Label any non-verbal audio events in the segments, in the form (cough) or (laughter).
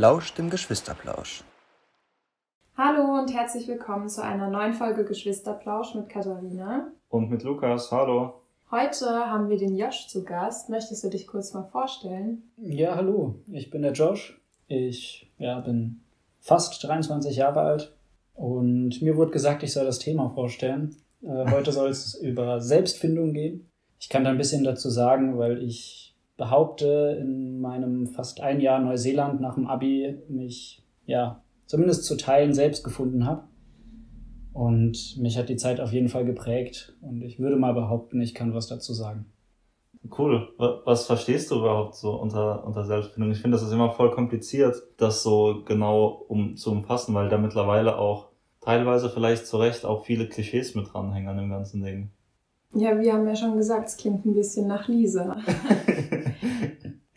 lauscht dem Geschwisterplausch. Hallo und herzlich willkommen zu einer neuen Folge Geschwisterplausch mit Katharina. Und mit Lukas, hallo. Heute haben wir den Josh zu Gast. Möchtest du dich kurz mal vorstellen? Ja, hallo. Ich bin der Josh. Ich ja, bin fast 23 Jahre alt und mir wurde gesagt, ich soll das Thema vorstellen. Äh, heute soll es (laughs) über Selbstfindung gehen. Ich kann da ein bisschen dazu sagen, weil ich behaupte, in meinem fast ein Jahr Neuseeland nach dem Abi mich ja zumindest zu Teilen selbst gefunden habe. Und mich hat die Zeit auf jeden Fall geprägt. Und ich würde mal behaupten, ich kann was dazu sagen. Cool. Was verstehst du überhaupt so unter, unter Selbstfindung? Ich finde, das ist immer voll kompliziert, das so genau um, zu umfassen, weil da mittlerweile auch teilweise vielleicht zu Recht auch viele Klischees mit dranhängen an dem ganzen Ding. Ja, wir haben ja schon gesagt, es klingt ein bisschen nach Lisa. (laughs)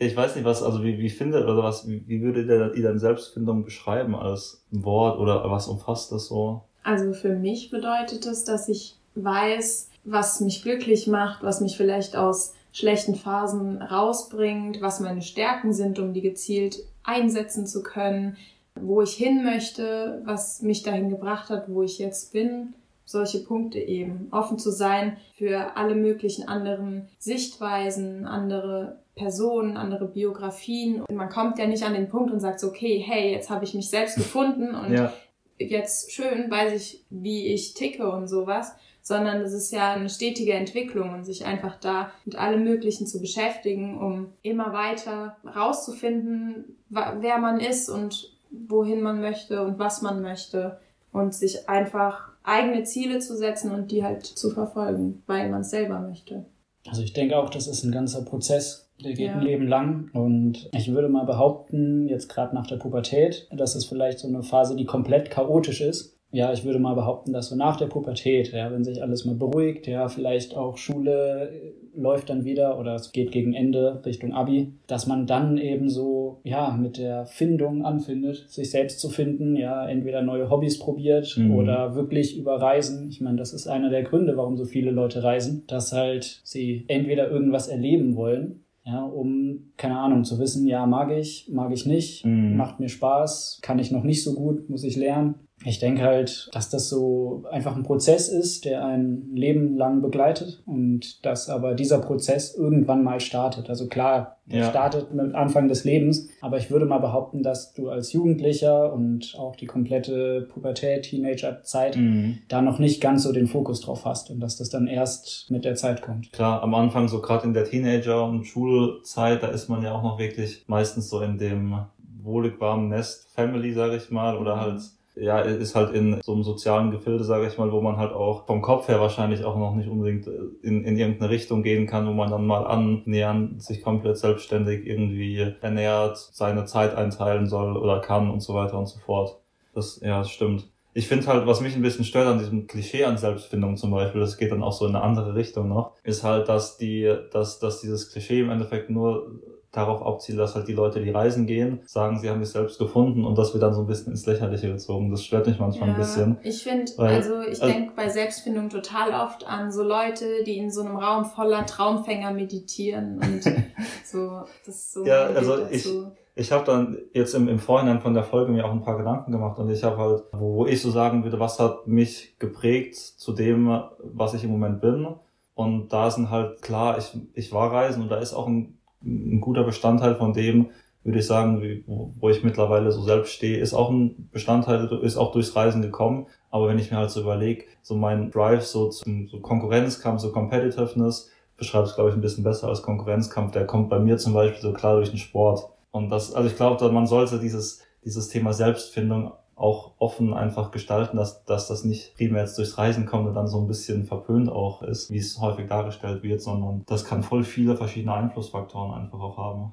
ich weiß nicht, was, also wie, wie findet, oder was, wie, wie würdet ihr dann Selbstfindung beschreiben als Wort oder was umfasst das so? Also für mich bedeutet es, dass ich weiß, was mich glücklich macht, was mich vielleicht aus schlechten Phasen rausbringt, was meine Stärken sind, um die gezielt einsetzen zu können, wo ich hin möchte, was mich dahin gebracht hat, wo ich jetzt bin. Solche Punkte eben. Offen zu sein für alle möglichen anderen Sichtweisen, andere Personen, andere Biografien. Und man kommt ja nicht an den Punkt und sagt so, okay, hey, jetzt habe ich mich selbst gefunden und ja. jetzt schön weiß ich, wie ich ticke und sowas, sondern es ist ja eine stetige Entwicklung und sich einfach da mit allem Möglichen zu beschäftigen, um immer weiter rauszufinden, wer man ist und wohin man möchte und was man möchte und sich einfach eigene Ziele zu setzen und die halt zu verfolgen, weil man es selber möchte. Also ich denke auch, das ist ein ganzer Prozess, der geht ja. ein Leben lang und ich würde mal behaupten, jetzt gerade nach der Pubertät, dass es vielleicht so eine Phase, die komplett chaotisch ist ja, ich würde mal behaupten, dass so nach der Pubertät, ja, wenn sich alles mal beruhigt, ja, vielleicht auch Schule äh, läuft dann wieder oder es geht gegen Ende Richtung Abi, dass man dann eben so, ja, mit der Findung anfindet, sich selbst zu finden, ja, entweder neue Hobbys probiert mhm. oder wirklich über Reisen. Ich meine, das ist einer der Gründe, warum so viele Leute reisen, dass halt sie entweder irgendwas erleben wollen ja, um, keine Ahnung, zu wissen, ja, mag ich, mag ich nicht, mhm. macht mir Spaß, kann ich noch nicht so gut, muss ich lernen ich denke halt, dass das so einfach ein Prozess ist, der ein Leben lang begleitet und dass aber dieser Prozess irgendwann mal startet. Also klar, ja. startet mit Anfang des Lebens, aber ich würde mal behaupten, dass du als Jugendlicher und auch die komplette Pubertät, Teenagerzeit mhm. da noch nicht ganz so den Fokus drauf hast und dass das dann erst mit der Zeit kommt. Klar, am Anfang so gerade in der Teenager- und Schulzeit, da ist man ja auch noch wirklich meistens so in dem wohlig warmen Nest Family, sage ich mal, oder halt ja, ist halt in so einem sozialen Gefilde, sage ich mal, wo man halt auch vom Kopf her wahrscheinlich auch noch nicht unbedingt in, in irgendeine Richtung gehen kann, wo man dann mal annähern, sich komplett selbstständig irgendwie ernährt, seine Zeit einteilen soll oder kann und so weiter und so fort. Das, ja, das stimmt. Ich finde halt, was mich ein bisschen stört an diesem Klischee an Selbstfindung zum Beispiel, das geht dann auch so in eine andere Richtung noch, ist halt, dass die, dass, dass dieses Klischee im Endeffekt nur darauf abzielt, dass halt die Leute, die reisen gehen, sagen, sie haben sich selbst gefunden und das wird dann so ein bisschen ins Lächerliche gezogen. Das stört mich manchmal ja, ein bisschen. Ich finde, also ich also, denke bei Selbstfindung total oft an so Leute, die in so einem Raum voller Traumfänger meditieren und (laughs) so, das ist so. Ja, also ich, ich habe dann jetzt im, im Vorhinein von der Folge mir auch ein paar Gedanken gemacht und ich habe halt, wo, wo ich so sagen würde, was hat mich geprägt zu dem, was ich im Moment bin. Und da sind halt klar, ich, ich war reisen und da ist auch ein ein guter Bestandteil von dem, würde ich sagen, wie, wo ich mittlerweile so selbst stehe, ist auch ein Bestandteil, ist auch durchs Reisen gekommen. Aber wenn ich mir halt so überlege, so mein Drive so zum so Konkurrenzkampf, so Competitiveness, beschreibt es, glaube ich, ein bisschen besser als Konkurrenzkampf. Der kommt bei mir zum Beispiel so klar durch den Sport. Und das, also ich glaube, man sollte dieses, dieses Thema Selbstfindung auch offen einfach gestalten, dass, dass das nicht primär jetzt durchs Reisen kommt und dann so ein bisschen verpönt auch ist, wie es häufig dargestellt wird, sondern das kann voll viele verschiedene Einflussfaktoren einfach auch haben.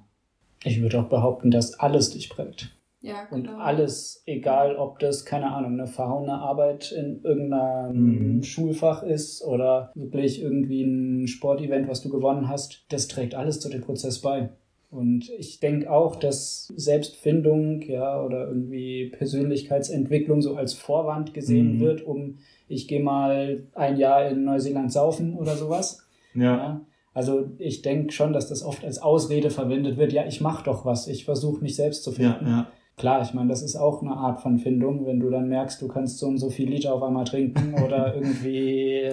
Ich würde auch behaupten, dass alles dich prägt. Ja, genau. Und alles, egal ob das, keine Ahnung, eine verhauene Arbeit in irgendeinem mhm. Schulfach ist oder wirklich irgendwie ein Sportevent, was du gewonnen hast, das trägt alles zu dem Prozess bei. Und ich denke auch, dass Selbstfindung, ja, oder irgendwie Persönlichkeitsentwicklung so als Vorwand gesehen mhm. wird, um ich gehe mal ein Jahr in Neuseeland saufen oder sowas. Ja. ja. Also ich denke schon, dass das oft als Ausrede verwendet wird, ja, ich mache doch was, ich versuche mich selbst zu finden. Ja, ja. Klar, ich meine, das ist auch eine Art von Findung, wenn du dann merkst, du kannst so und so viel Liter auf einmal trinken oder (laughs) irgendwie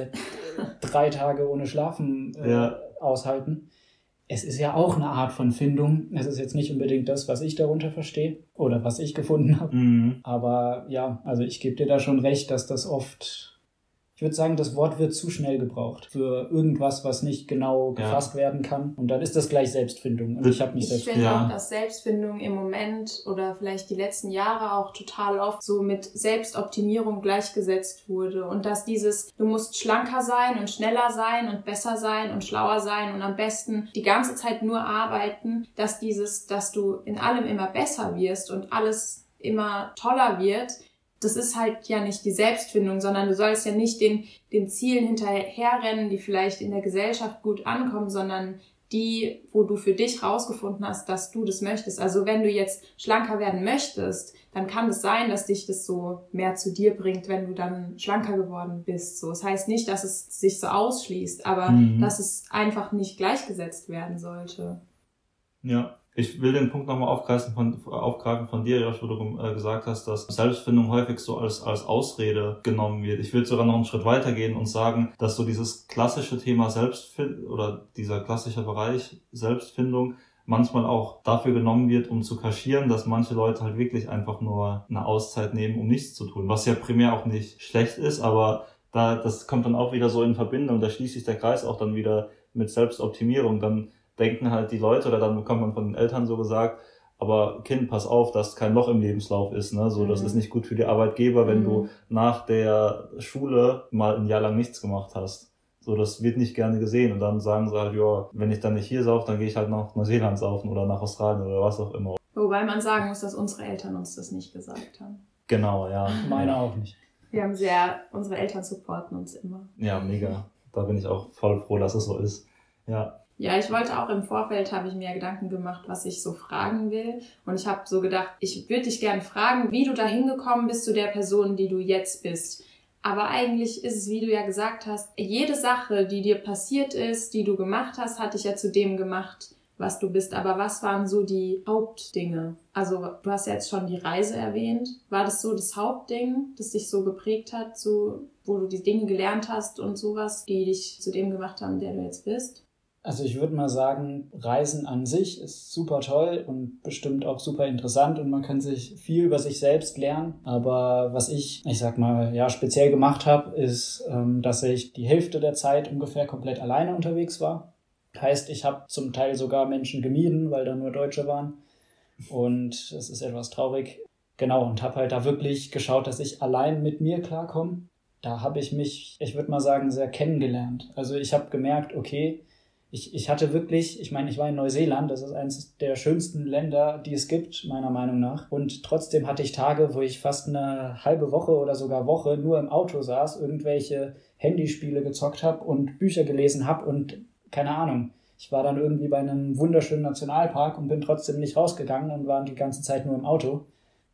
drei Tage ohne Schlafen äh, ja. aushalten. Es ist ja auch eine Art von Findung. Es ist jetzt nicht unbedingt das, was ich darunter verstehe oder was ich gefunden habe. Mhm. Aber ja, also ich gebe dir da schon recht, dass das oft ich würde sagen, das Wort wird zu schnell gebraucht für irgendwas, was nicht genau gefasst ja. werden kann. Und dann ist das gleich Selbstfindung. Und ich habe nicht Ich finde ja. auch, dass Selbstfindung im Moment oder vielleicht die letzten Jahre auch total oft so mit Selbstoptimierung gleichgesetzt wurde. Und dass dieses, du musst schlanker sein und schneller sein und besser sein und schlauer sein und am besten die ganze Zeit nur arbeiten, dass dieses, dass du in allem immer besser wirst und alles immer toller wird, das ist halt ja nicht die Selbstfindung, sondern du sollst ja nicht den, den Zielen hinterherrennen, die vielleicht in der Gesellschaft gut ankommen, sondern die, wo du für dich rausgefunden hast, dass du das möchtest. Also wenn du jetzt schlanker werden möchtest, dann kann es sein, dass dich das so mehr zu dir bringt, wenn du dann schlanker geworden bist. So, es das heißt nicht, dass es sich so ausschließt, aber mhm. dass es einfach nicht gleichgesetzt werden sollte. Ja, ich will den Punkt nochmal aufgreifen von, aufgreifen von dir, Josh, wo du äh, gesagt hast, dass Selbstfindung häufig so als, als Ausrede genommen wird. Ich will sogar noch einen Schritt weitergehen und sagen, dass so dieses klassische Thema Selbstfindung oder dieser klassische Bereich Selbstfindung manchmal auch dafür genommen wird, um zu kaschieren, dass manche Leute halt wirklich einfach nur eine Auszeit nehmen, um nichts zu tun. Was ja primär auch nicht schlecht ist, aber da, das kommt dann auch wieder so in Verbindung, da schließt sich der Kreis auch dann wieder mit Selbstoptimierung. Dann denken halt die Leute oder dann bekommt man von den Eltern so gesagt, aber Kind, pass auf, dass kein Loch im Lebenslauf ist. Ne? So, das mhm. ist nicht gut für die Arbeitgeber, wenn mhm. du nach der Schule mal ein Jahr lang nichts gemacht hast. So, das wird nicht gerne gesehen. Und dann sagen sie halt, ja, wenn ich dann nicht hier sauf, dann gehe ich halt nach Neuseeland saufen oder nach Australien oder was auch immer. Wobei man sagen muss, dass unsere Eltern uns das nicht gesagt haben. Genau, ja. Meine auch nicht. Wir haben sehr, unsere Eltern supporten uns immer. Ja, mega. Da bin ich auch voll froh, dass es so ist. Ja. Ja, ich wollte auch im Vorfeld, habe ich mir Gedanken gemacht, was ich so fragen will. Und ich habe so gedacht, ich würde dich gerne fragen, wie du da hingekommen bist zu der Person, die du jetzt bist. Aber eigentlich ist es, wie du ja gesagt hast, jede Sache, die dir passiert ist, die du gemacht hast, hat dich ja zu dem gemacht, was du bist. Aber was waren so die Hauptdinge? Also du hast ja jetzt schon die Reise erwähnt. War das so das Hauptding, das dich so geprägt hat, so, wo du die Dinge gelernt hast und sowas, die dich zu dem gemacht haben, der du jetzt bist? Also ich würde mal sagen, Reisen an sich ist super toll und bestimmt auch super interessant und man kann sich viel über sich selbst lernen. Aber was ich, ich sag mal, ja, speziell gemacht habe, ist, ähm, dass ich die Hälfte der Zeit ungefähr komplett alleine unterwegs war. Heißt, ich habe zum Teil sogar Menschen gemieden, weil da nur Deutsche waren. Und es ist etwas traurig. Genau, und habe halt da wirklich geschaut, dass ich allein mit mir klarkomme. Da habe ich mich, ich würde mal sagen, sehr kennengelernt. Also ich habe gemerkt, okay, ich, ich hatte wirklich, ich meine, ich war in Neuseeland, das ist eines der schönsten Länder, die es gibt, meiner Meinung nach. Und trotzdem hatte ich Tage, wo ich fast eine halbe Woche oder sogar Woche nur im Auto saß, irgendwelche Handyspiele gezockt habe und Bücher gelesen habe und keine Ahnung. Ich war dann irgendwie bei einem wunderschönen Nationalpark und bin trotzdem nicht rausgegangen und war die ganze Zeit nur im Auto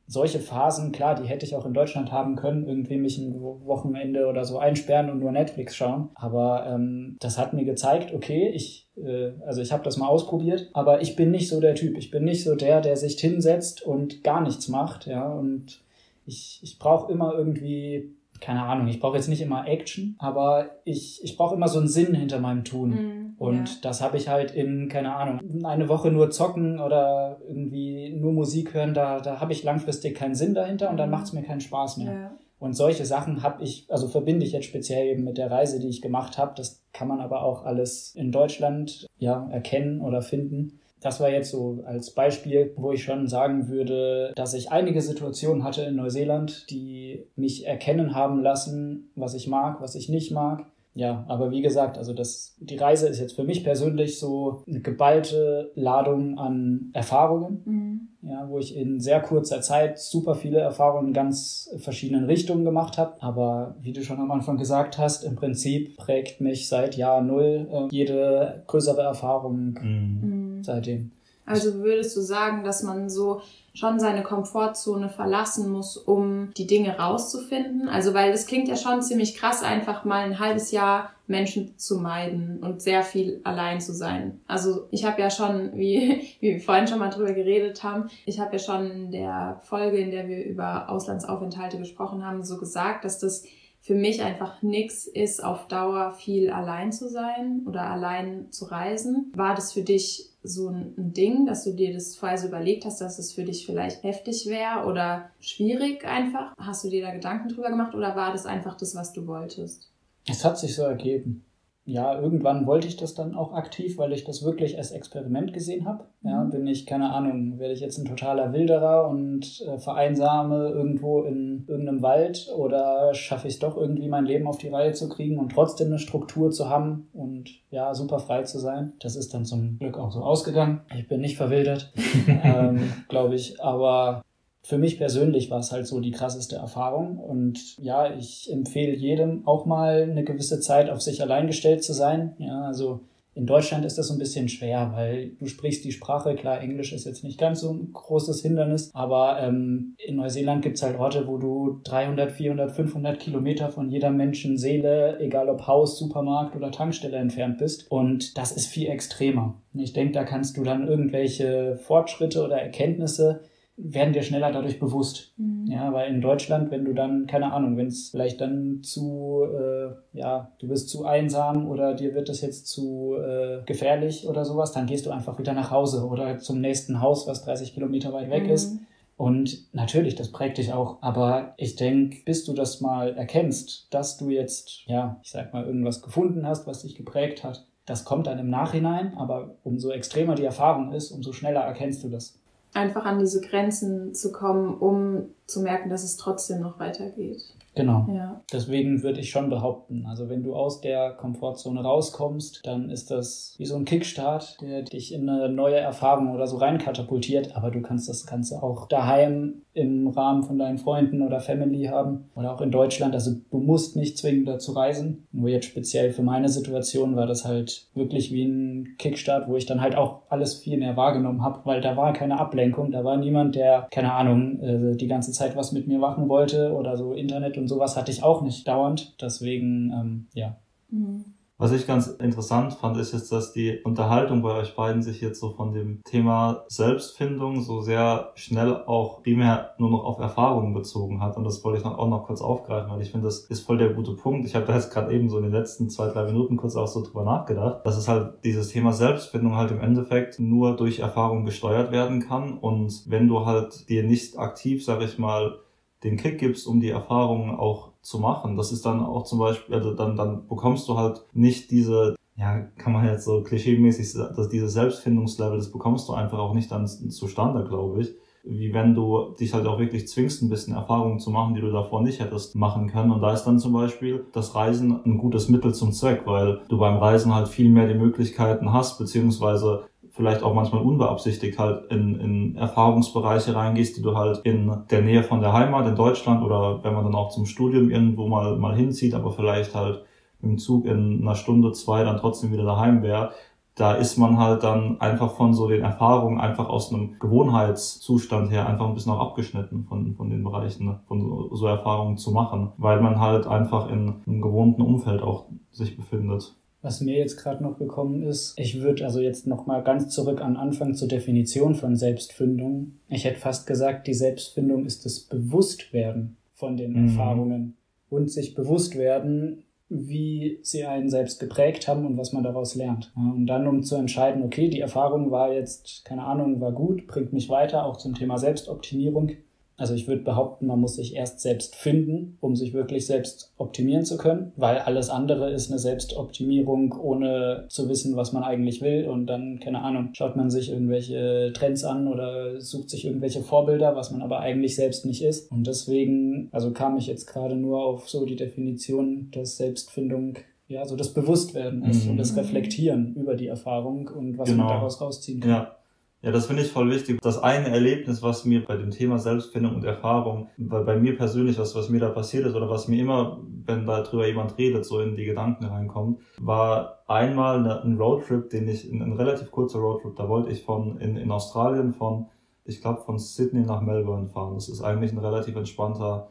solche Phasen, klar, die hätte ich auch in Deutschland haben können, irgendwie mich ein Wochenende oder so einsperren und nur Netflix schauen. Aber ähm, das hat mir gezeigt, okay, ich, äh, also ich habe das mal ausprobiert, aber ich bin nicht so der Typ. Ich bin nicht so der, der sich hinsetzt und gar nichts macht, ja. Und ich, ich brauche immer irgendwie keine Ahnung, ich brauche jetzt nicht immer Action, aber ich, ich brauche immer so einen Sinn hinter meinem Tun. Mm, und ja. das habe ich halt in, keine Ahnung, eine Woche nur zocken oder irgendwie nur Musik hören, da, da habe ich langfristig keinen Sinn dahinter und dann mhm. macht es mir keinen Spaß mehr. Ja. Und solche Sachen habe ich, also verbinde ich jetzt speziell eben mit der Reise, die ich gemacht habe. Das kann man aber auch alles in Deutschland ja erkennen oder finden. Das war jetzt so als Beispiel, wo ich schon sagen würde, dass ich einige Situationen hatte in Neuseeland, die mich erkennen haben lassen, was ich mag, was ich nicht mag. Ja, aber wie gesagt, also das, die Reise ist jetzt für mich persönlich so eine geballte Ladung an Erfahrungen, mhm. ja, wo ich in sehr kurzer Zeit super viele Erfahrungen in ganz verschiedenen Richtungen gemacht habe. Aber wie du schon am Anfang gesagt hast, im Prinzip prägt mich seit Jahr Null äh, jede größere Erfahrung mhm. Seitdem. Also würdest du sagen, dass man so schon seine Komfortzone verlassen muss, um die Dinge rauszufinden? Also weil es klingt ja schon ziemlich krass, einfach mal ein halbes Jahr Menschen zu meiden und sehr viel allein zu sein. Also ich habe ja schon, wie, (laughs) wie wir vorhin schon mal drüber geredet haben, ich habe ja schon in der Folge, in der wir über Auslandsaufenthalte gesprochen haben, so gesagt, dass das für mich einfach nix ist, auf Dauer viel allein zu sein oder allein zu reisen. War das für dich so ein Ding, dass du dir das vorher so überlegt hast, dass es für dich vielleicht heftig wäre oder schwierig einfach? Hast du dir da Gedanken drüber gemacht oder war das einfach das, was du wolltest? Es hat sich so ergeben ja, irgendwann wollte ich das dann auch aktiv, weil ich das wirklich als Experiment gesehen habe. Ja, mhm. bin ich, keine Ahnung, werde ich jetzt ein totaler Wilderer und äh, vereinsame irgendwo in irgendeinem Wald oder schaffe ich es doch irgendwie mein Leben auf die Reihe zu kriegen und trotzdem eine Struktur zu haben und ja, super frei zu sein. Das ist dann zum Glück auch so ausgegangen. Ich bin nicht verwildert, (laughs) ähm, glaube ich, aber für mich persönlich war es halt so die krasseste Erfahrung. Und ja, ich empfehle jedem auch mal eine gewisse Zeit auf sich allein gestellt zu sein. Ja, also in Deutschland ist das so ein bisschen schwer, weil du sprichst die Sprache. Klar, Englisch ist jetzt nicht ganz so ein großes Hindernis, aber ähm, in Neuseeland gibt's halt Orte, wo du 300, 400, 500 Kilometer von jeder Menschenseele, egal ob Haus, Supermarkt oder Tankstelle entfernt bist. Und das ist viel extremer. Ich denke, da kannst du dann irgendwelche Fortschritte oder Erkenntnisse werden dir schneller dadurch bewusst. Mhm. Ja, weil in Deutschland, wenn du dann, keine Ahnung, wenn es vielleicht dann zu, äh, ja, du bist zu einsam oder dir wird das jetzt zu äh, gefährlich oder sowas, dann gehst du einfach wieder nach Hause oder zum nächsten Haus, was 30 Kilometer weit weg mhm. ist. Und natürlich, das prägt dich auch. Aber ich denke, bis du das mal erkennst, dass du jetzt, ja, ich sag mal, irgendwas gefunden hast, was dich geprägt hat, das kommt dann im Nachhinein. Aber umso extremer die Erfahrung ist, umso schneller erkennst du das einfach an diese Grenzen zu kommen, um zu merken, dass es trotzdem noch weitergeht. Genau. Ja. Deswegen würde ich schon behaupten, also wenn du aus der Komfortzone rauskommst, dann ist das wie so ein Kickstart, der dich in eine neue Erfahrung oder so reinkatapultiert. Aber du kannst das Ganze auch daheim im Rahmen von deinen Freunden oder Family haben oder auch in Deutschland. Also du musst nicht zwingend dazu reisen. Nur jetzt speziell für meine Situation war das halt wirklich wie ein Kickstart, wo ich dann halt auch alles viel mehr wahrgenommen habe, weil da war keine Ablenkung, da war niemand, der, keine Ahnung, äh, die ganze Zeit was mit mir machen wollte oder so Internet und sowas hatte ich auch nicht dauernd. Deswegen, ähm, ja. Mhm. Was ich ganz interessant fand, ist jetzt, dass die Unterhaltung bei euch beiden sich jetzt so von dem Thema Selbstfindung so sehr schnell auch primär nur noch auf Erfahrungen bezogen hat. Und das wollte ich noch, auch noch kurz aufgreifen, weil ich finde, das ist voll der gute Punkt. Ich habe da jetzt gerade eben so in den letzten zwei, drei Minuten kurz auch so drüber nachgedacht, dass es halt dieses Thema Selbstfindung halt im Endeffekt nur durch Erfahrung gesteuert werden kann. Und wenn du halt dir nicht aktiv, sag ich mal, den Kick gibst, um die Erfahrungen auch zu machen. Das ist dann auch zum Beispiel, also dann, dann bekommst du halt nicht diese, ja, kann man jetzt so klischeemäßig dass dieses Selbstfindungslevel, das bekommst du einfach auch nicht dann zustande, glaube ich. Wie wenn du dich halt auch wirklich zwingst, ein bisschen Erfahrungen zu machen, die du davor nicht hättest machen können. Und da ist dann zum Beispiel das Reisen ein gutes Mittel zum Zweck, weil du beim Reisen halt viel mehr die Möglichkeiten hast, beziehungsweise vielleicht auch manchmal unbeabsichtigt halt in, in Erfahrungsbereiche reingehst, die du halt in der Nähe von der Heimat in Deutschland oder wenn man dann auch zum Studium irgendwo mal, mal hinzieht, aber vielleicht halt dem Zug in einer Stunde, zwei dann trotzdem wieder daheim wäre, da ist man halt dann einfach von so den Erfahrungen einfach aus einem Gewohnheitszustand her einfach ein bisschen auch abgeschnitten von, von den Bereichen, von so Erfahrungen zu machen, weil man halt einfach in einem gewohnten Umfeld auch sich befindet. Was mir jetzt gerade noch gekommen ist, ich würde also jetzt noch mal ganz zurück an Anfang zur Definition von Selbstfindung. Ich hätte fast gesagt, die Selbstfindung ist das Bewusstwerden von den mhm. Erfahrungen und sich bewusst werden, wie sie einen selbst geprägt haben und was man daraus lernt. Und dann, um zu entscheiden, okay, die Erfahrung war jetzt, keine Ahnung, war gut, bringt mich weiter, auch zum Thema Selbstoptimierung. Also ich würde behaupten, man muss sich erst selbst finden, um sich wirklich selbst optimieren zu können, weil alles andere ist eine Selbstoptimierung, ohne zu wissen, was man eigentlich will. Und dann, keine Ahnung, schaut man sich irgendwelche Trends an oder sucht sich irgendwelche Vorbilder, was man aber eigentlich selbst nicht ist. Und deswegen, also kam ich jetzt gerade nur auf so die Definition, dass Selbstfindung ja so das Bewusstwerden ist mhm. und das Reflektieren über die Erfahrung und was genau. man daraus rausziehen kann. Ja. Ja, das finde ich voll wichtig. Das eine Erlebnis, was mir bei dem Thema Selbstfindung und Erfahrung, bei, bei mir persönlich, was, was mir da passiert ist oder was mir immer, wenn da drüber jemand redet, so in die Gedanken reinkommt, war einmal eine, ein Roadtrip, den ich, ein, ein relativ kurzer Roadtrip, da wollte ich von, in, in Australien von, ich glaube, von Sydney nach Melbourne fahren. Das ist eigentlich ein relativ entspannter,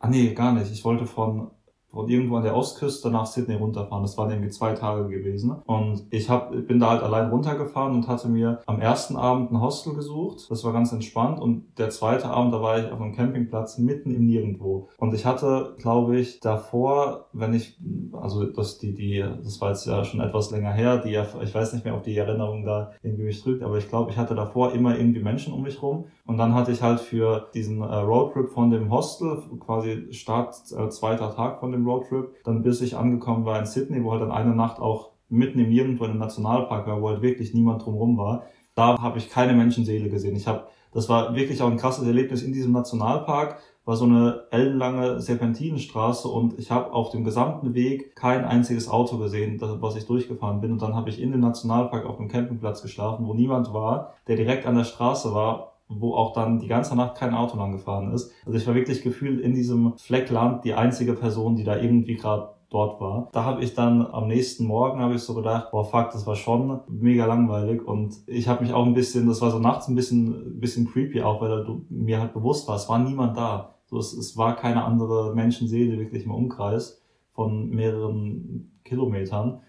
ah nee, gar nicht. Ich wollte von von irgendwo an der Ostküste nach Sydney runterfahren. Das waren irgendwie zwei Tage gewesen. Und ich hab, bin da halt allein runtergefahren und hatte mir am ersten Abend ein Hostel gesucht. Das war ganz entspannt. Und der zweite Abend, da war ich auf einem Campingplatz mitten im Nirgendwo. Und ich hatte, glaube ich, davor, wenn ich, also das, die, die, das war jetzt ja schon etwas länger her, die, ich weiß nicht mehr, ob die Erinnerung da irgendwie mich drückt, aber ich glaube, ich hatte davor immer irgendwie Menschen um mich rum. Und dann hatte ich halt für diesen äh, Roadtrip von dem Hostel, quasi Start äh, zweiter Tag von dem dem Roadtrip, dann bis ich angekommen war in Sydney, wo halt dann eine Nacht auch mitten im Nirgendwo in einem Nationalpark war, wo halt wirklich niemand drumherum war. Da habe ich keine Menschenseele gesehen. Ich habe, das war wirklich auch ein krasses Erlebnis in diesem Nationalpark war so eine ellenlange Serpentinenstraße und ich habe auf dem gesamten Weg kein einziges Auto gesehen, was ich durchgefahren bin. Und dann habe ich in dem Nationalpark auf dem Campingplatz geschlafen, wo niemand war, der direkt an der Straße war wo auch dann die ganze Nacht kein Auto lang gefahren ist. Also ich war wirklich gefühlt in diesem Fleckland die einzige Person, die da irgendwie gerade dort war. Da habe ich dann am nächsten Morgen habe ich so gedacht, boah fuck, das war schon mega langweilig und ich habe mich auch ein bisschen, das war so nachts ein bisschen, bisschen creepy auch, weil du, mir halt bewusst war, es war niemand da. So, es, es war keine andere Menschenseele wirklich im Umkreis von mehreren Kilometern.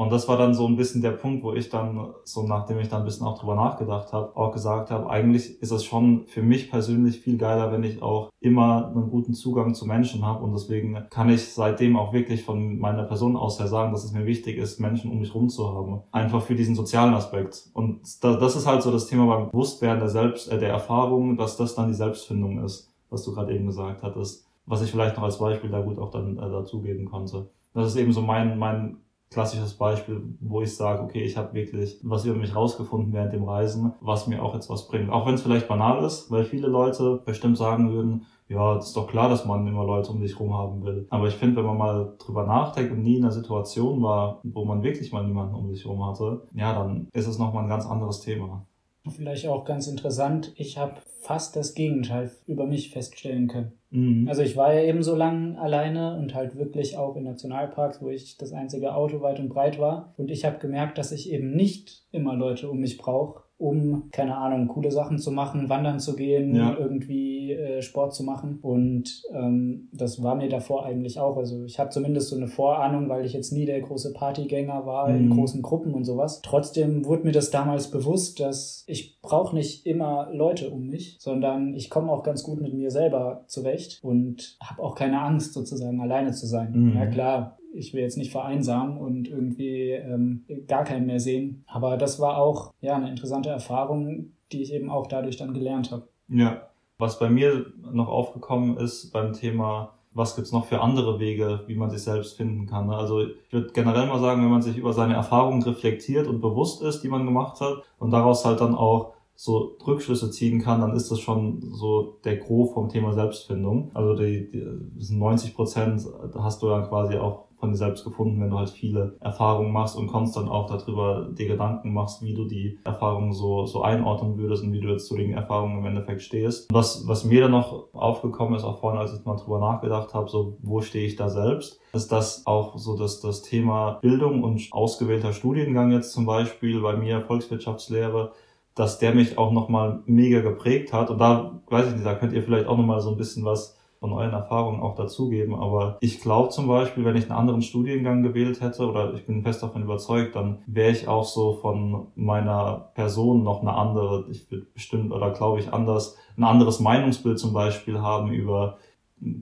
Und das war dann so ein bisschen der Punkt, wo ich dann, so nachdem ich dann ein bisschen auch drüber nachgedacht habe, auch gesagt habe, eigentlich ist es schon für mich persönlich viel geiler, wenn ich auch immer einen guten Zugang zu Menschen habe. Und deswegen kann ich seitdem auch wirklich von meiner Person aus her sagen, dass es mir wichtig ist, Menschen um mich rum zu haben. Einfach für diesen sozialen Aspekt. Und das ist halt so das Thema beim Bewusstwerden der Selbst, äh, der Erfahrung, dass das dann die Selbstfindung ist, was du gerade eben gesagt hattest. Was ich vielleicht noch als Beispiel da gut auch dann äh, dazugeben konnte. Das ist eben so mein, mein klassisches Beispiel, wo ich sage, okay, ich habe wirklich was über mich rausgefunden während dem Reisen, was mir auch jetzt was bringt. Auch wenn es vielleicht banal ist, weil viele Leute bestimmt sagen würden, ja, das ist doch klar, dass man immer Leute um sich rum haben will. Aber ich finde, wenn man mal drüber nachdenkt und nie in einer Situation war, wo man wirklich mal niemanden um sich rum hatte, ja, dann ist es nochmal ein ganz anderes Thema. Vielleicht auch ganz interessant, ich habe fast das Gegenteil über mich feststellen können. Mhm. Also ich war ja eben so lang alleine und halt wirklich auch in Nationalparks, wo ich das einzige Auto weit und breit war. Und ich habe gemerkt, dass ich eben nicht immer Leute um mich brauche, um, keine Ahnung, coole Sachen zu machen, wandern zu gehen, ja. irgendwie äh, Sport zu machen. Und ähm, das war mir davor eigentlich auch. Also ich habe zumindest so eine Vorahnung, weil ich jetzt nie der große Partygänger war mhm. in großen Gruppen und sowas. Trotzdem wurde mir das damals bewusst, dass ich brauche nicht immer Leute um mich, sondern ich komme auch ganz gut mit mir selber zurecht und habe auch keine Angst, sozusagen alleine zu sein. Mhm. Ja klar, ich will jetzt nicht vereinsamen und irgendwie ähm, gar keinen mehr sehen. Aber das war auch ja eine interessante Erfahrung, die ich eben auch dadurch dann gelernt habe. Ja, was bei mir noch aufgekommen ist beim Thema, was gibt's noch für andere Wege, wie man sich selbst finden kann. Ne? Also ich würde generell mal sagen, wenn man sich über seine Erfahrungen reflektiert und bewusst ist, die man gemacht hat und daraus halt dann auch so Rückschlüsse ziehen kann, dann ist das schon so der Gros vom Thema Selbstfindung. Also die, die 90 Prozent hast du dann quasi auch von dir selbst gefunden, wenn du halt viele Erfahrungen machst und konstant auch darüber dir Gedanken machst, wie du die Erfahrungen so, so einordnen würdest und wie du jetzt zu den Erfahrungen im Endeffekt stehst. Was, was mir dann noch aufgekommen ist, auch vorhin, als ich mal drüber nachgedacht habe, so wo stehe ich da selbst, ist das auch so dass das Thema Bildung und ausgewählter Studiengang jetzt zum Beispiel bei mir Volkswirtschaftslehre, dass der mich auch nochmal mega geprägt hat. Und da, weiß ich nicht, da könnt ihr vielleicht auch nochmal so ein bisschen was von euren Erfahrungen auch dazugeben. Aber ich glaube zum Beispiel, wenn ich einen anderen Studiengang gewählt hätte, oder ich bin fest davon überzeugt, dann wäre ich auch so von meiner Person noch eine andere, ich würde bestimmt oder glaube ich anders, ein anderes Meinungsbild zum Beispiel haben über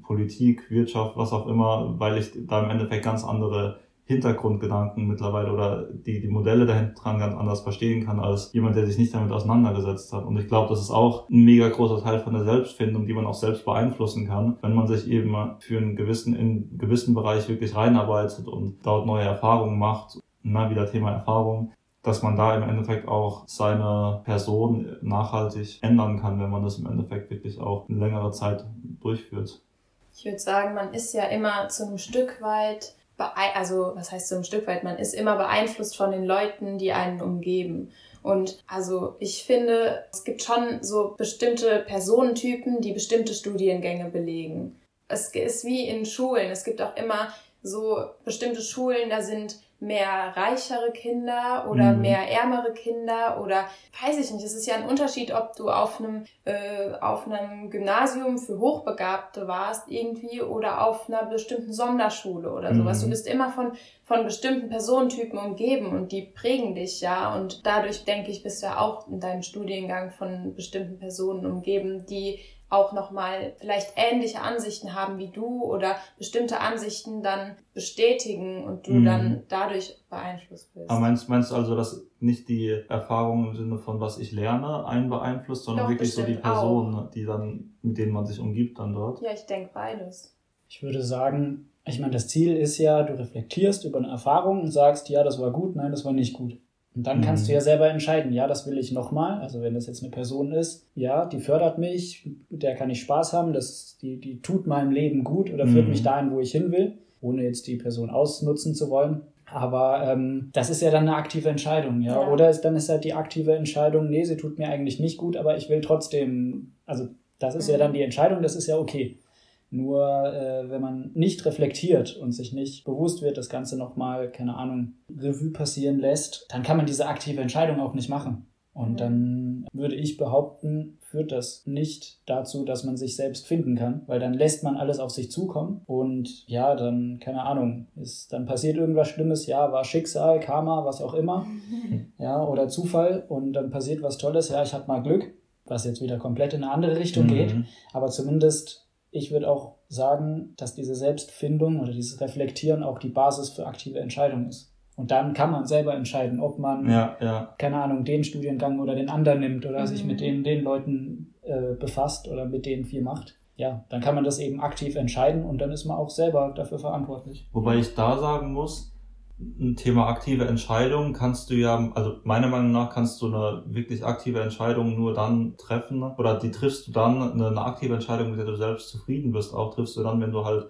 Politik, Wirtschaft, was auch immer, weil ich da im Endeffekt ganz andere Hintergrundgedanken mittlerweile oder die, die Modelle dahinter dran ganz anders verstehen kann als jemand, der sich nicht damit auseinandergesetzt hat. Und ich glaube, das ist auch ein mega großer Teil von der Selbstfindung, die man auch selbst beeinflussen kann, wenn man sich eben für einen gewissen, in einen gewissen Bereich wirklich reinarbeitet und dort neue Erfahrungen macht. Na, wieder Thema Erfahrung dass man da im Endeffekt auch seine Person nachhaltig ändern kann, wenn man das im Endeffekt wirklich auch eine längere Zeit durchführt. Ich würde sagen, man ist ja immer zu einem Stück weit also was heißt so ein Stück weit, man ist immer beeinflusst von den Leuten, die einen umgeben. Und also ich finde, es gibt schon so bestimmte Personentypen, die bestimmte Studiengänge belegen. Es ist wie in Schulen. Es gibt auch immer so bestimmte Schulen, da sind mehr reichere Kinder oder mhm. mehr ärmere Kinder oder weiß ich nicht. Es ist ja ein Unterschied, ob du auf einem äh, auf einem Gymnasium für Hochbegabte warst irgendwie oder auf einer bestimmten Sonderschule oder sowas. Mhm. Du bist immer von von bestimmten Personentypen umgeben und die prägen dich ja und dadurch denke ich bist du ja auch in deinem Studiengang von bestimmten Personen umgeben, die auch nochmal vielleicht ähnliche Ansichten haben wie du oder bestimmte Ansichten dann bestätigen und du mhm. dann dadurch beeinflusst bist. Aber meinst, meinst du also, dass nicht die Erfahrung im Sinne von was ich lerne einen beeinflusst, sondern Doch, wirklich so die Personen, auch. die dann, mit denen man sich umgibt dann dort? Ja, ich denke beides. Ich würde sagen, ich meine, das Ziel ist ja, du reflektierst über eine Erfahrung und sagst, ja, das war gut, nein, das war nicht gut. Und dann kannst du mhm. ja selber entscheiden, ja, das will ich nochmal. Also wenn das jetzt eine Person ist, ja, die fördert mich, mit der kann ich Spaß haben, das, die, die tut meinem Leben gut oder führt mhm. mich dahin, wo ich hin will, ohne jetzt die Person ausnutzen zu wollen. Aber ähm, das ist ja dann eine aktive Entscheidung, ja. ja. Oder ist, dann ist halt die aktive Entscheidung, nee, sie tut mir eigentlich nicht gut, aber ich will trotzdem, also das ist mhm. ja dann die Entscheidung, das ist ja okay. Nur äh, wenn man nicht reflektiert und sich nicht bewusst wird, das Ganze nochmal, keine Ahnung, Revue passieren lässt, dann kann man diese aktive Entscheidung auch nicht machen. Und dann würde ich behaupten, führt das nicht dazu, dass man sich selbst finden kann, weil dann lässt man alles auf sich zukommen und ja, dann, keine Ahnung, ist, dann passiert irgendwas Schlimmes, ja, war Schicksal, Karma, was auch immer, (laughs) ja, oder Zufall und dann passiert was Tolles, ja, ich habe mal Glück, was jetzt wieder komplett in eine andere Richtung mhm. geht, aber zumindest ich würde auch sagen, dass diese Selbstfindung oder dieses Reflektieren auch die Basis für aktive Entscheidungen ist. Und dann kann man selber entscheiden, ob man, ja, ja. keine Ahnung, den Studiengang oder den anderen nimmt oder mhm. sich mit den, den Leuten äh, befasst oder mit denen viel macht. Ja, dann kann man das eben aktiv entscheiden und dann ist man auch selber dafür verantwortlich. Wobei ich da sagen muss, ein Thema aktive Entscheidung kannst du ja, also meiner Meinung nach kannst du eine wirklich aktive Entscheidung nur dann treffen oder die triffst du dann, eine, eine aktive Entscheidung, mit der du selbst zufrieden bist, auch triffst du dann, wenn du halt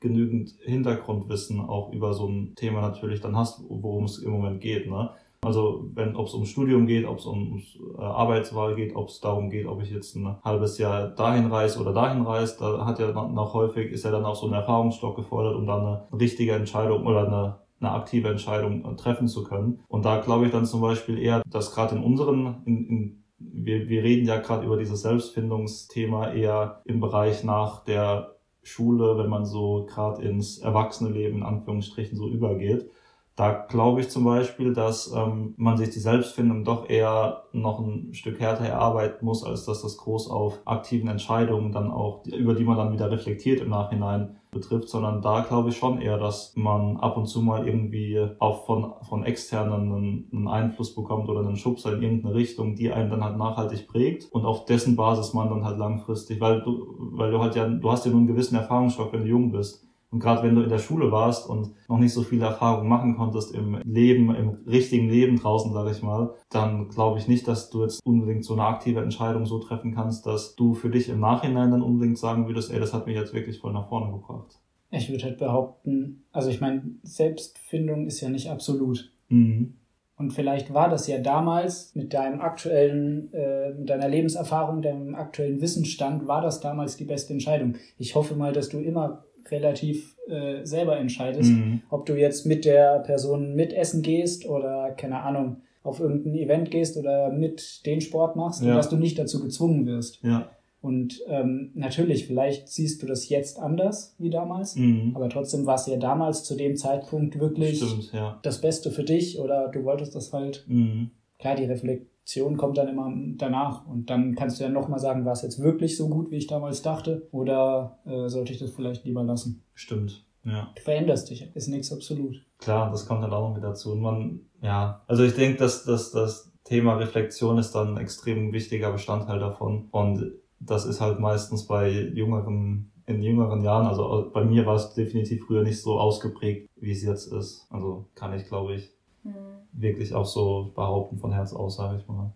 genügend Hintergrundwissen auch über so ein Thema natürlich dann hast, worum es im Moment geht. Ne? Also wenn ob es ums Studium geht, ob es ums äh, Arbeitswahl geht, ob es darum geht, ob ich jetzt ein halbes Jahr dahin reise oder dahin reise, da hat ja noch häufig ist ja dann auch so ein Erfahrungsstock gefordert, um dann eine richtige Entscheidung oder eine eine aktive Entscheidung äh, treffen zu können. Und da glaube ich dann zum Beispiel eher, dass gerade in unseren, in, in, wir, wir reden ja gerade über dieses Selbstfindungsthema eher im Bereich nach der Schule, wenn man so gerade ins Erwachsene-Leben in Anführungsstrichen so übergeht. Da glaube ich zum Beispiel, dass ähm, man sich die Selbstfindung doch eher noch ein Stück härter erarbeiten muss, als dass das groß auf aktiven Entscheidungen dann auch, über die man dann wieder reflektiert im Nachhinein betrifft, sondern da glaube ich schon eher, dass man ab und zu mal irgendwie auch von, von externen einen, einen Einfluss bekommt oder einen Schubser in irgendeine Richtung, die einen dann halt nachhaltig prägt und auf dessen Basis man dann halt langfristig, weil du, weil du halt ja, du hast ja nur einen gewissen Erfahrungsstoff, wenn du jung bist. Und gerade wenn du in der Schule warst und noch nicht so viele Erfahrungen machen konntest im Leben, im richtigen Leben draußen, sage ich mal, dann glaube ich nicht, dass du jetzt unbedingt so eine aktive Entscheidung so treffen kannst, dass du für dich im Nachhinein dann unbedingt sagen würdest, ey, das hat mich jetzt wirklich voll nach vorne gebracht. Ich würde halt behaupten, also ich meine, Selbstfindung ist ja nicht absolut. Mhm. Und vielleicht war das ja damals mit deinem aktuellen, äh, mit deiner Lebenserfahrung, deinem aktuellen Wissensstand, war das damals die beste Entscheidung. Ich hoffe mal, dass du immer relativ äh, selber entscheidest, mhm. ob du jetzt mit der Person mitessen gehst oder keine Ahnung auf irgendein Event gehst oder mit den Sport machst ja. und dass du nicht dazu gezwungen wirst. Ja. Und ähm, natürlich, vielleicht siehst du das jetzt anders wie damals, mhm. aber trotzdem war es ja damals zu dem Zeitpunkt wirklich Stimmt, ja. das Beste für dich oder du wolltest das halt. Mhm. Klar, die Reflekt Reflexion kommt dann immer danach. Und dann kannst du ja nochmal sagen, war es jetzt wirklich so gut, wie ich damals dachte? Oder äh, sollte ich das vielleicht lieber lassen? Stimmt. Ja. Du veränderst dich, ist nichts absolut. Klar, das kommt dann auch noch mit dazu. Und man, ja, also ich denke, dass, dass das Thema Reflexion ist dann ein extrem wichtiger Bestandteil davon. Und das ist halt meistens bei jüngeren, in jüngeren Jahren, also bei mir war es definitiv früher nicht so ausgeprägt, wie es jetzt ist. Also kann ich, glaube ich, mhm. wirklich auch so behaupten von Herz aus, sage ich mal.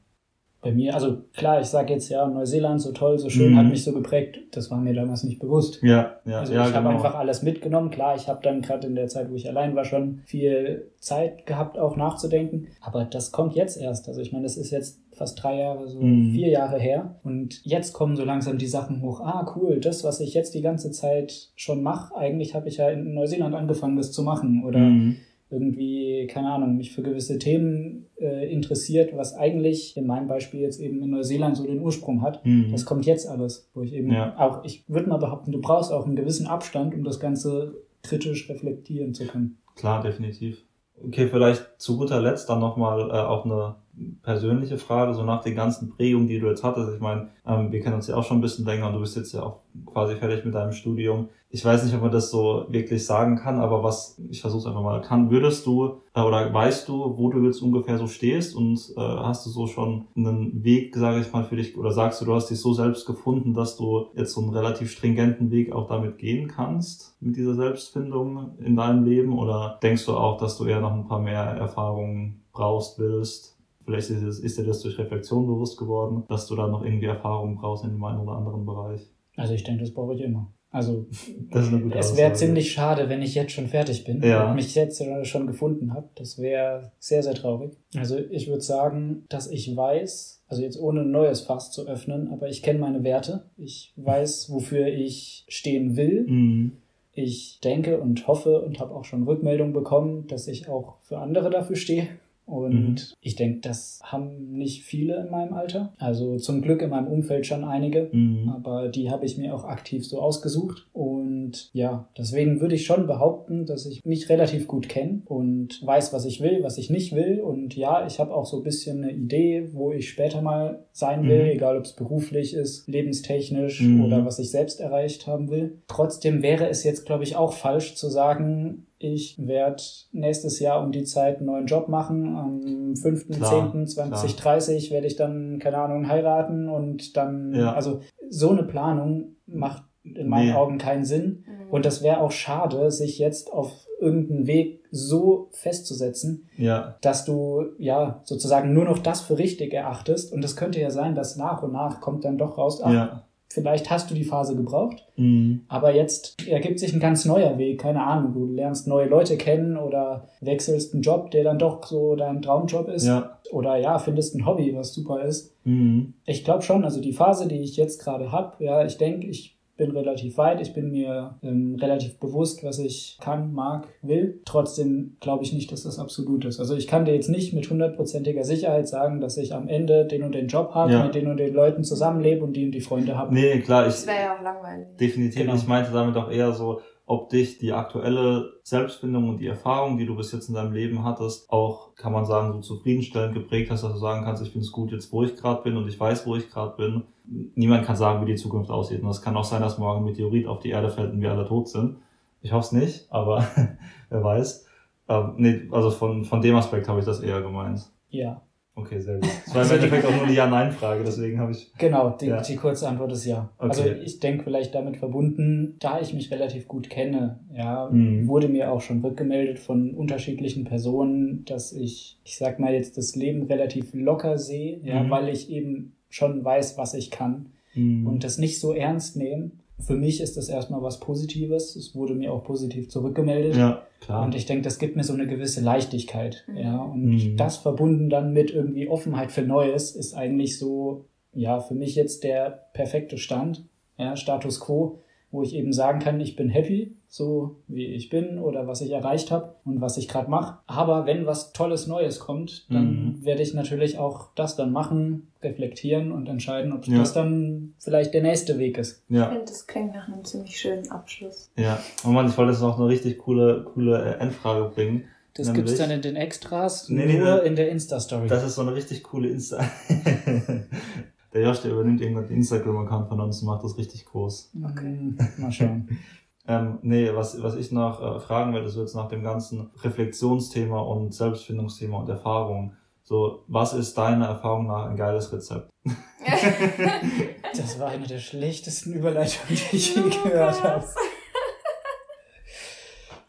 bei mir, also klar, ich sage jetzt ja, Neuseeland so toll, so schön, Mhm. hat mich so geprägt. Das war mir damals nicht bewusst. Ja, ja, Also ja, ich habe genau. einfach alles mitgenommen. Klar, ich habe dann gerade in der Zeit, wo ich allein war, schon viel Zeit gehabt, auch nachzudenken. Aber das kommt jetzt erst. Also ich meine, das ist jetzt fast drei Jahre, so Mhm. vier Jahre her. Und jetzt kommen so langsam die Sachen hoch. Ah, cool, das, was ich jetzt die ganze Zeit schon mache, eigentlich habe ich ja in Neuseeland angefangen, das zu machen. Oder Mhm. Irgendwie, keine Ahnung, mich für gewisse Themen äh, interessiert, was eigentlich in meinem Beispiel jetzt eben in Neuseeland so den Ursprung hat. Mhm. Das kommt jetzt alles, wo ich eben Ja. auch, ich würde mal behaupten, du brauchst auch einen gewissen Abstand, um das Ganze kritisch reflektieren zu können. Klar, definitiv. Okay, vielleicht zu guter Letzt dann nochmal äh, auch eine persönliche Frage, so nach den ganzen Prägungen, die du jetzt hattest. Ich meine, ähm, wir kennen uns ja auch schon ein bisschen länger und du bist jetzt ja auch quasi fertig mit deinem Studium. Ich weiß nicht, ob man das so wirklich sagen kann, aber was, ich versuche einfach mal, kann, würdest du äh, oder weißt du, wo du jetzt ungefähr so stehst und äh, hast du so schon einen Weg, sage ich mal, für dich, oder sagst du, du hast dich so selbst gefunden, dass du jetzt so einen relativ stringenten Weg auch damit gehen kannst, mit dieser Selbstfindung in deinem Leben? Oder denkst du auch, dass du eher noch ein paar mehr Erfahrungen brauchst, willst? Vielleicht ist, es, ist dir das durch Reflexion bewusst geworden, dass du da noch irgendwie Erfahrungen brauchst in dem einen oder anderen Bereich. Also ich denke, das brauche ich immer. Also es wäre ziemlich schade, wenn ich jetzt schon fertig bin Ja. und mich jetzt schon gefunden habe. Das wäre sehr, sehr traurig. Also ich würde sagen, dass ich weiß, also jetzt ohne ein neues Fass zu öffnen, aber ich kenne meine Werte. Ich weiß, wofür ich stehen will. Mhm. Ich denke und hoffe und habe auch schon Rückmeldungen bekommen, dass ich auch für andere dafür stehe. Und Mhm. ich denke, das haben nicht viele in meinem Alter. Also zum Glück in meinem Umfeld schon einige. Mhm. Aber die habe ich mir auch aktiv so ausgesucht. Und ja, deswegen würde ich schon behaupten, dass ich mich relativ gut kenne und weiß, was ich will, was ich nicht will. Und ja, ich habe auch so ein bisschen eine Idee, wo ich später mal sein will, Mhm. egal ob es beruflich ist, lebenstechnisch Mhm. oder was ich selbst erreicht haben will. Trotzdem wäre es jetzt, glaube ich, auch falsch zu sagen, ich werde nächstes Jahr um die Zeit einen neuen Job machen. Am 5.10.2030 werde ich dann, keine Ahnung, heiraten und dann, Ja. also so eine Planung macht in meinen Nee. Augen keinen Sinn. Und das wäre auch schade, sich jetzt auf irgendeinen Weg so festzusetzen, Ja, dass du ja sozusagen nur noch das für richtig erachtest. Und es könnte ja sein, dass nach und nach kommt dann doch raus, ach, ja. vielleicht hast du die Phase gebraucht, Mhm. aber jetzt ergibt sich ein ganz neuer Weg, keine Ahnung, du lernst neue Leute kennen oder wechselst einen Job, der dann doch so dein Traumjob ist. Ja. Oder ja, findest ein Hobby, was super ist. Mhm. Ich glaube schon, also die Phase, die ich jetzt gerade habe, ja, ich denke, ich bin relativ weit, ich bin mir ähm, relativ bewusst, was ich kann, mag, will. Trotzdem glaube ich nicht, dass das absolut ist. Also ich kann dir jetzt nicht mit hundertprozentiger Sicherheit sagen, dass ich am Ende den und den Job habe, Ja. mit den und den Leuten zusammenlebe und die und die Freunde habe. Nee, klar, ich, Das wäre ja auch langweilig. Definitiv. Genau. Ich meinte damit auch eher so, ob dich die aktuelle Selbstfindung und die Erfahrung, die du bis jetzt in deinem Leben hattest, auch, kann man sagen, so zufriedenstellend geprägt hast, dass du sagen kannst, ich finde es gut jetzt, wo ich gerade bin und ich weiß, wo ich gerade bin. Niemand kann sagen, wie die Zukunft aussieht. Und es kann auch sein, dass morgen ein Meteorit auf die Erde fällt und wir alle tot sind. Ich hoffe es nicht, aber (laughs) wer weiß. Ähm, nee, also von, von dem Aspekt habe ich das eher gemeint. Ja, Okay, sehr gut. Das war im Also die- Endeffekt auch nur eine Ja-Nein-Frage, deswegen habe ich. genau. Die, Ja. die kurze Antwort ist ja. Okay. Also ich denke vielleicht damit verbunden, da ich mich relativ gut kenne, ja, Mhm. wurde mir auch schon rückgemeldet von unterschiedlichen Personen, dass ich, ich sag mal jetzt, das Leben relativ locker sehe, ja, Mhm. weil ich eben schon weiß, was ich kann Mhm. und das nicht so ernst nehmen. Für mich ist das erstmal was Positives. Es wurde mir auch positiv zurückgemeldet. ja, klar. Und ich denke, das gibt mir so eine gewisse Leichtigkeit. Mhm. Ja, und Mhm. das verbunden dann mit irgendwie Offenheit für Neues ist eigentlich so, ja, für mich jetzt der perfekte Stand, ja, Status quo, wo ich eben sagen kann, ich bin happy, so wie ich bin oder was ich erreicht habe und was ich gerade mache. Aber wenn was Tolles Neues kommt, dann Mhm. werde ich natürlich auch das dann machen, reflektieren und entscheiden, ob Ja. das dann vielleicht der nächste Weg ist. Ich ja. finde, das klingt nach einem ziemlich schönen Abschluss. Ja, oh Mann, ich wollte jetzt noch eine richtig coole, coole äh, Endfrage bringen. Das Nämlich- gibt's dann in den Extras, Nee, nee, nur nee. in der Insta-Story. Das ist so eine richtig coole Insta. (laughs) der Josh, der übernimmt irgendwann den Instagram-Account von uns und macht das richtig groß. Okay. Mm, Mal schauen. (laughs) Ähm, nee, was, was ich noch äh, fragen will, ist jetzt nach dem ganzen Reflexionsthema und Selbstfindungsthema und Erfahrung. So, was ist deiner Erfahrung nach ein geiles Rezept? (laughs) Das war eine der schlechtesten Überleitungen, die ich je gehört habe. (laughs)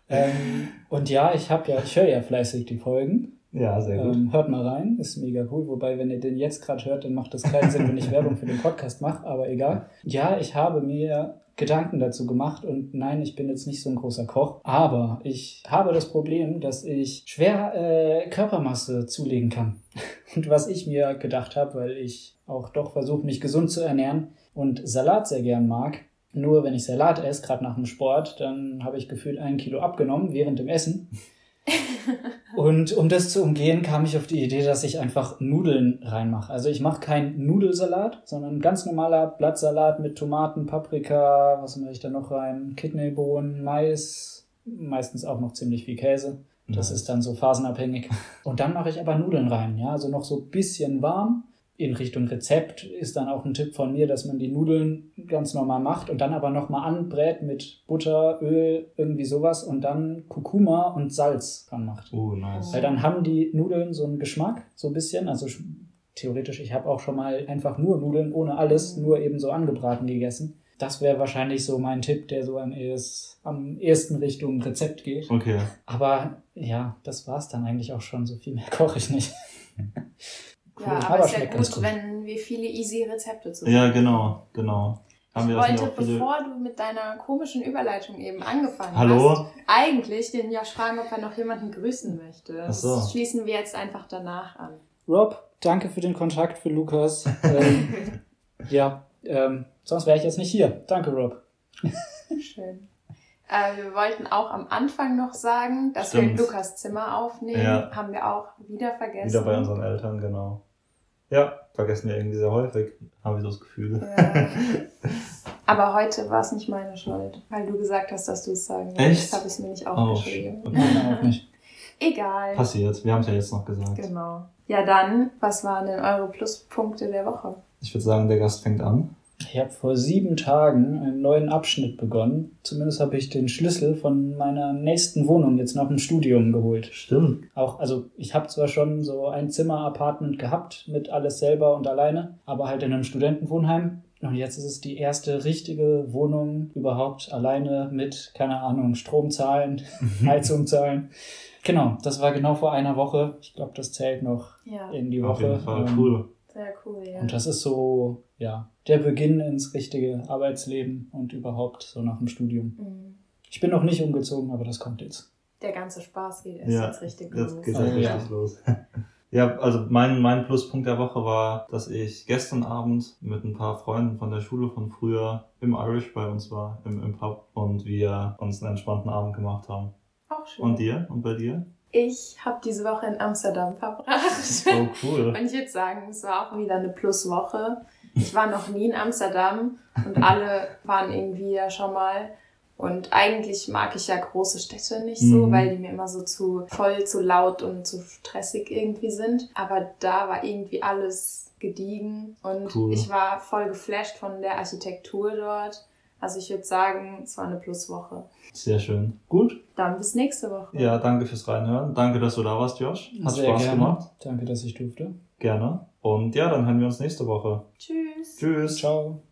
Ähm, und ja, ich habe ja, ich höre ja fleißig die Folgen. Ja, sehr gut. Ähm, hört mal rein, ist mega cool. Wobei, wenn ihr den jetzt gerade hört, dann macht das keinen Sinn, wenn ich Werbung für den Podcast mache, aber egal. Ja, ich habe mir Gedanken dazu gemacht und nein, ich bin jetzt nicht so ein großer Koch, aber ich habe das Problem, dass ich schwer äh, Körpermasse zulegen kann. (laughs) Und was ich mir gedacht habe, weil ich auch doch versuche, mich gesund zu ernähren und Salat sehr gern mag, nur wenn ich Salat esse, gerade nach dem Sport, dann habe ich gefühlt ein Kilo abgenommen während dem Essen. Und um das zu umgehen, kam ich auf die Idee, dass ich einfach Nudeln reinmache. Also ich mache keinen Nudelsalat, sondern ganz normaler Blattsalat mit Tomaten, Paprika, was mache ich da noch rein? Kidneybohnen, Mais, meistens auch noch ziemlich viel Käse. Das Nice. ist dann so phasenabhängig. Und dann mache ich aber Nudeln rein, ja, also noch so ein bisschen warm. In Richtung Rezept ist dann auch ein Tipp von mir, dass man die Nudeln ganz normal macht und dann aber nochmal anbrät mit Butter, Öl, irgendwie sowas und dann Kurkuma und Salz dran macht. Oh, nice. Weil dann haben die Nudeln so einen Geschmack, so ein bisschen. Also sch- theoretisch, ich habe auch schon mal einfach nur Nudeln ohne alles, nur eben so angebraten gegessen. Das wäre wahrscheinlich so mein Tipp, der so am, ehes, am ersten Richtung Rezept geht. Okay. Aber ja, das war's dann eigentlich auch schon. So viel mehr koche ich nicht. (laughs) Ja, Cool. aber, Aber es ist ja gut, gut. wenn wir viele easy Rezepte zu Ja, genau, genau. Haben Ich das wollte, auch viele... bevor du mit deiner komischen Überleitung eben angefangen Hallo? hast, eigentlich den Josh fragen, ob er noch jemanden grüßen möchte. Ach Das so. schließen wir jetzt einfach danach an. Rob, danke für den Kontakt für Lukas. Ähm, (laughs) ja, ähm, sonst wäre ich jetzt nicht hier. Danke, Rob. Schön. Äh, wir wollten auch am Anfang noch sagen, dass wir Stimmt. in Lukas Zimmer aufnehmen. Ja. Haben wir auch wieder vergessen. Wieder bei unseren Eltern, genau. Ja, vergessen wir irgendwie sehr häufig, habe ich so das Gefühl. Ja. (laughs) Aber heute war es nicht meine Schuld, weil du gesagt hast, dass du es sagen Echt? willst. habe ich es mir nicht Oh, aufgeschrieben. shit. (laughs) Nein, auch nicht. Egal. Passiert, wir haben es ja jetzt noch gesagt. Genau. Ja, dann, was waren denn eure Pluspunkte der Woche? Ich würde sagen, der Gast fängt an. Ich habe vor sieben Tagen einen neuen Abschnitt begonnen. Zumindest habe ich den Schlüssel von meiner nächsten Wohnung jetzt noch im Studium geholt. Stimmt. Auch, also ich habe zwar schon so ein Zimmer-Apartment gehabt mit alles selber und alleine, aber halt in einem Studentenwohnheim. Und jetzt ist es die erste richtige Wohnung überhaupt alleine mit, keine Ahnung, Strom zahlen, Heizung zahlen. Genau, das war genau vor einer Woche. Ich glaube, das zählt noch Ja, in die Auf Woche. jeden Fall, Ähm, cool. Sehr cool, ja. Und das ist so, ja, der Beginn ins richtige Arbeitsleben und überhaupt so nach dem Studium. Mhm. Ich bin noch nicht umgezogen, aber das kommt jetzt. Der ganze Spaß geht erst Ja, jetzt richtig Jetzt los. geht Oh, halt ja. richtig los. (laughs) Ja, also mein, mein Pluspunkt der Woche war, dass ich gestern Abend mit ein paar Freunden von der Schule von früher im Irish bei uns war, im, im Pub, und wir uns einen entspannten Abend gemacht haben. Auch schön. Und dir? Und bei dir? Ich habe diese Woche in Amsterdam verbracht. Oh, cool. Und ich würde sagen, es war auch wieder eine Pluswoche. Ich war noch nie in Amsterdam und alle waren irgendwie ja schon mal. Und eigentlich mag ich ja große Städte nicht so, Mhm. weil die mir immer so zu voll, zu laut und zu stressig irgendwie sind. Aber da war irgendwie alles gediegen und Cool. ich war voll geflasht von der Architektur dort. Also ich würde sagen, es war eine Pluswoche. Sehr schön. Gut. Dann bis nächste Woche. Ja, danke fürs Reinhören. Danke, dass du da warst, Josh. Hat Sehr Spaß gerne. gemacht. Danke, dass ich durfte. Gerne. Und ja, dann hören wir uns nächste Woche. Tschüss. Tschüss. Ciao.